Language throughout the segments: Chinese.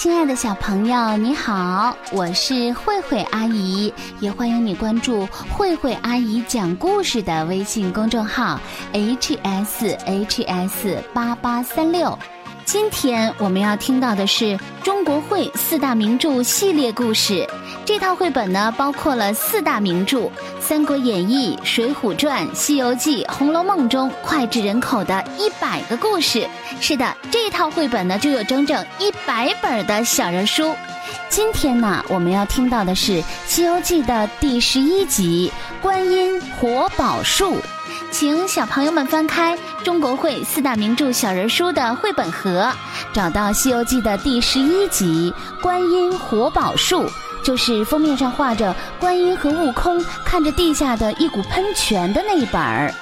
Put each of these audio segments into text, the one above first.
亲爱的小朋友，你好，我是慧慧阿姨，也欢迎你关注慧慧阿姨讲故事的微信公众号 h s h s 八八三六。今天我们要听到的是中国会四大名著系列故事。这套绘本呢，包括了四大名著《三国演义》《水浒传》《西游记》《红楼梦》中脍炙人口的一百个故事。是的，这套绘本呢，就有整整一百本的小人书。今天呢，我们要听到的是《西游记》的第十一集《观音活宝树》。请小朋友们翻开中国绘四大名著小人书的绘本盒，找到《西游记》的第十一集《观音活宝树》，就是封面上画着观音和悟空看着地下的一股喷泉的那一本儿。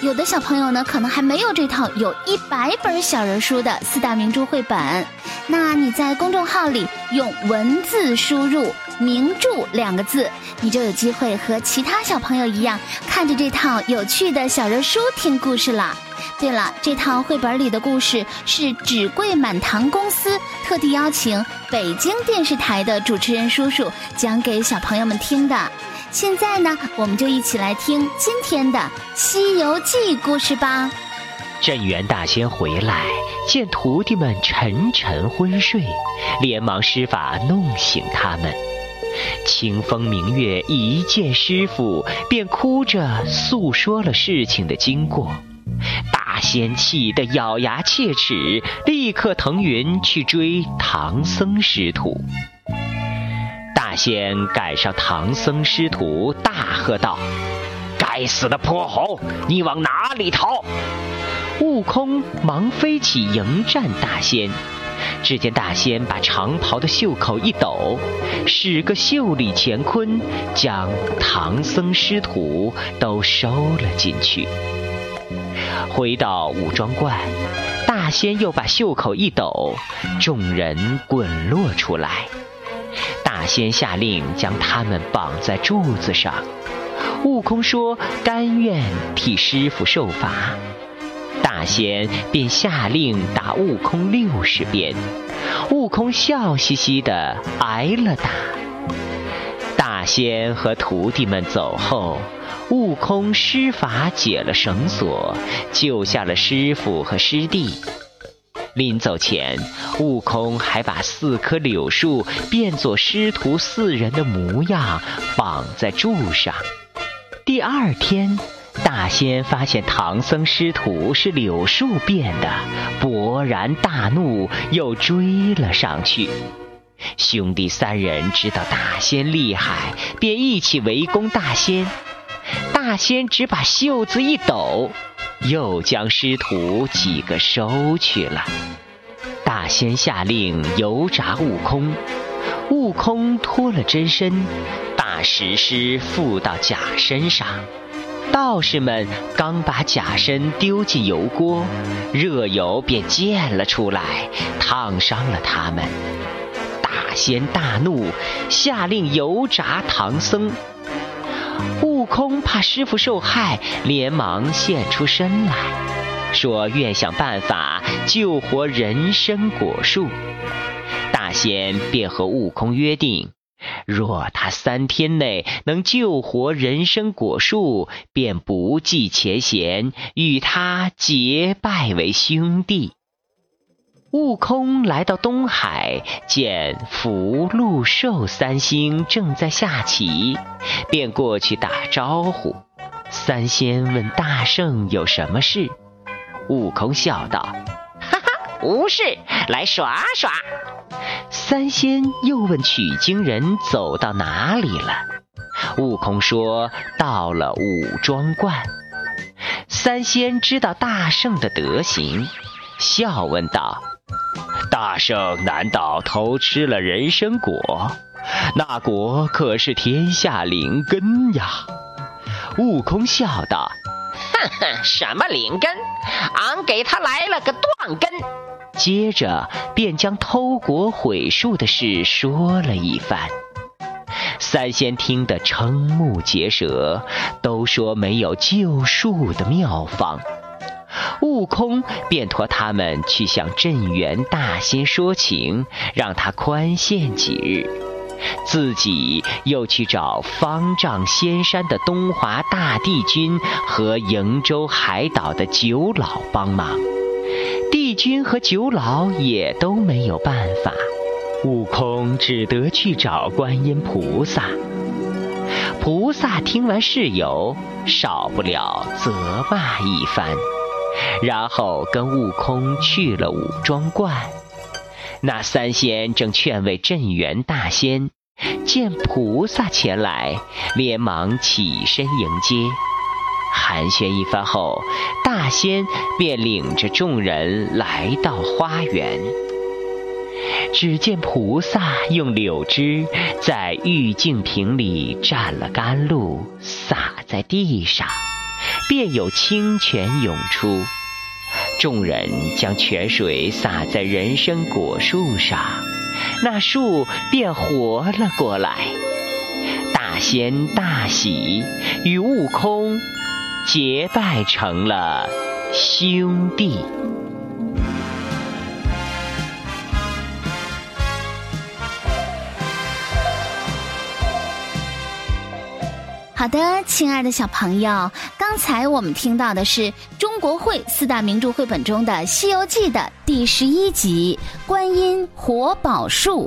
有的小朋友呢，可能还没有这套有一百本小人书的四大名著绘本。那你在公众号里用文字输入“名著”两个字，你就有机会和其他小朋友一样，看着这套有趣的小人书听故事了。对了，这套绘本里的故事是纸贵满堂公司特地邀请北京电视台的主持人叔叔讲给小朋友们听的。现在呢，我们就一起来听今天的《西游记》故事吧。镇元大仙回来，见徒弟们沉沉昏睡，连忙施法弄醒他们。清风明月一见师傅，便哭着诉说了事情的经过。大仙气得咬牙切齿，立刻腾云去追唐僧师徒。大仙赶上唐僧师徒，大喝道：“该死的泼猴，你往哪里逃？”悟空忙飞起迎战大仙，只见大仙把长袍的袖口一抖，使个袖里乾坤，将唐僧师徒都收了进去。回到武装观，大仙又把袖口一抖，众人滚落出来。大仙下令将他们绑在柱子上，悟空说：“甘愿替师傅受罚。”大仙便下令打悟空六十鞭，悟空笑嘻嘻的挨了打。大仙和徒弟们走后，悟空施法解了绳索，救下了师傅和师弟。临走前，悟空还把四棵柳树变作师徒四人的模样，绑在柱上。第二天。大仙发现唐僧师徒是柳树变的，勃然大怒，又追了上去。兄弟三人知道大仙厉害，便一起围攻大仙。大仙只把袖子一抖，又将师徒几个收去了。大仙下令油炸悟空，悟空脱了真身，把石狮附到假身上。道士们刚把假身丢进油锅，热油便溅了出来，烫伤了他们。大仙大怒，下令油炸唐僧。悟空怕师傅受害，连忙现出身来说愿想办法救活人参果树。大仙便和悟空约定。若他三天内能救活人参果树，便不计前嫌，与他结拜为兄弟。悟空来到东海，见福禄寿三星正在下棋，便过去打招呼。三仙问大圣有什么事，悟空笑道：“哈哈，无事，来耍耍。”三仙又问取经人走到哪里了，悟空说到了武装观。三仙知道大圣的德行，笑问道：“大圣难道偷吃了人参果？那果可是天下灵根呀！”悟空笑道：“哼哼，什么灵根？俺给他来了个断根。”接着便将偷果毁树的事说了一番。三仙听得瞠目结舌，都说没有救树的妙方。悟空便托他们去向镇元大仙说情，让他宽限几日，自己又去找方丈仙山的东华大帝君和瀛洲海岛的九老帮忙。帝君和九老也都没有办法，悟空只得去找观音菩萨。菩萨听完事由，少不了责骂一番。然后跟悟空去了五庄观，那三仙正劝慰镇元大仙，见菩萨前来，连忙起身迎接。寒暄一番后，大仙便领着众人来到花园。只见菩萨用柳枝在玉净瓶里蘸了甘露，洒在地上。便有清泉涌出，众人将泉水洒在人参果树上，那树便活了过来。大仙大喜，与悟空结拜成了兄弟。好的，亲爱的小朋友，刚才我们听到的是中国绘四大名著绘本中的《西游记》的第十一集《观音活宝树》。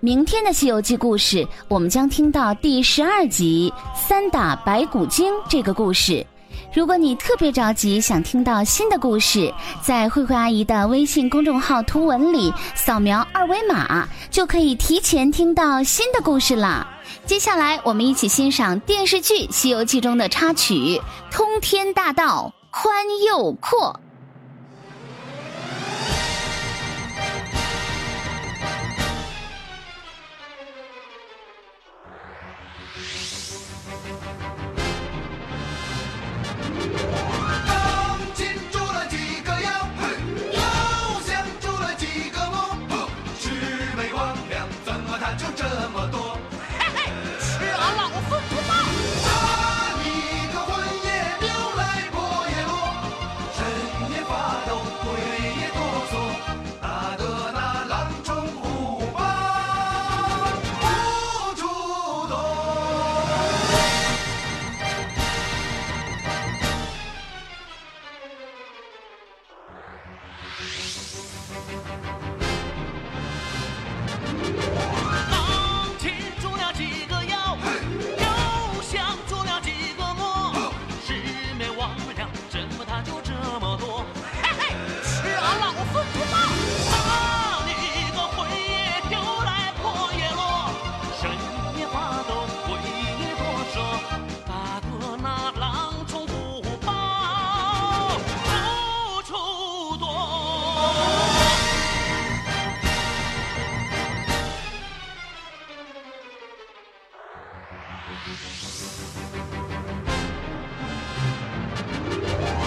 明天的《西游记》故事，我们将听到第十二集《三打白骨精》这个故事。如果你特别着急想听到新的故事在慧慧阿姨的微信公众号图文里扫描二维码就可以提前听到新的故事啦接下来我们一起欣赏电视剧西游记中的插曲通天大道宽又阔。Thank you.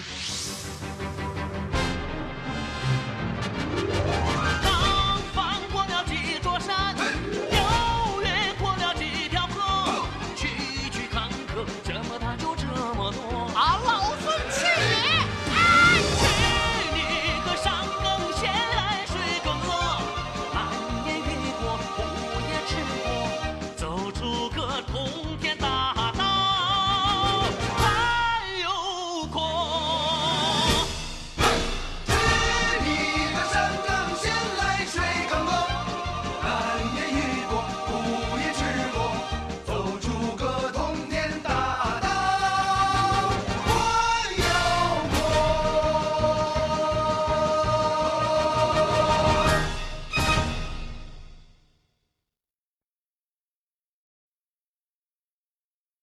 フフフフ。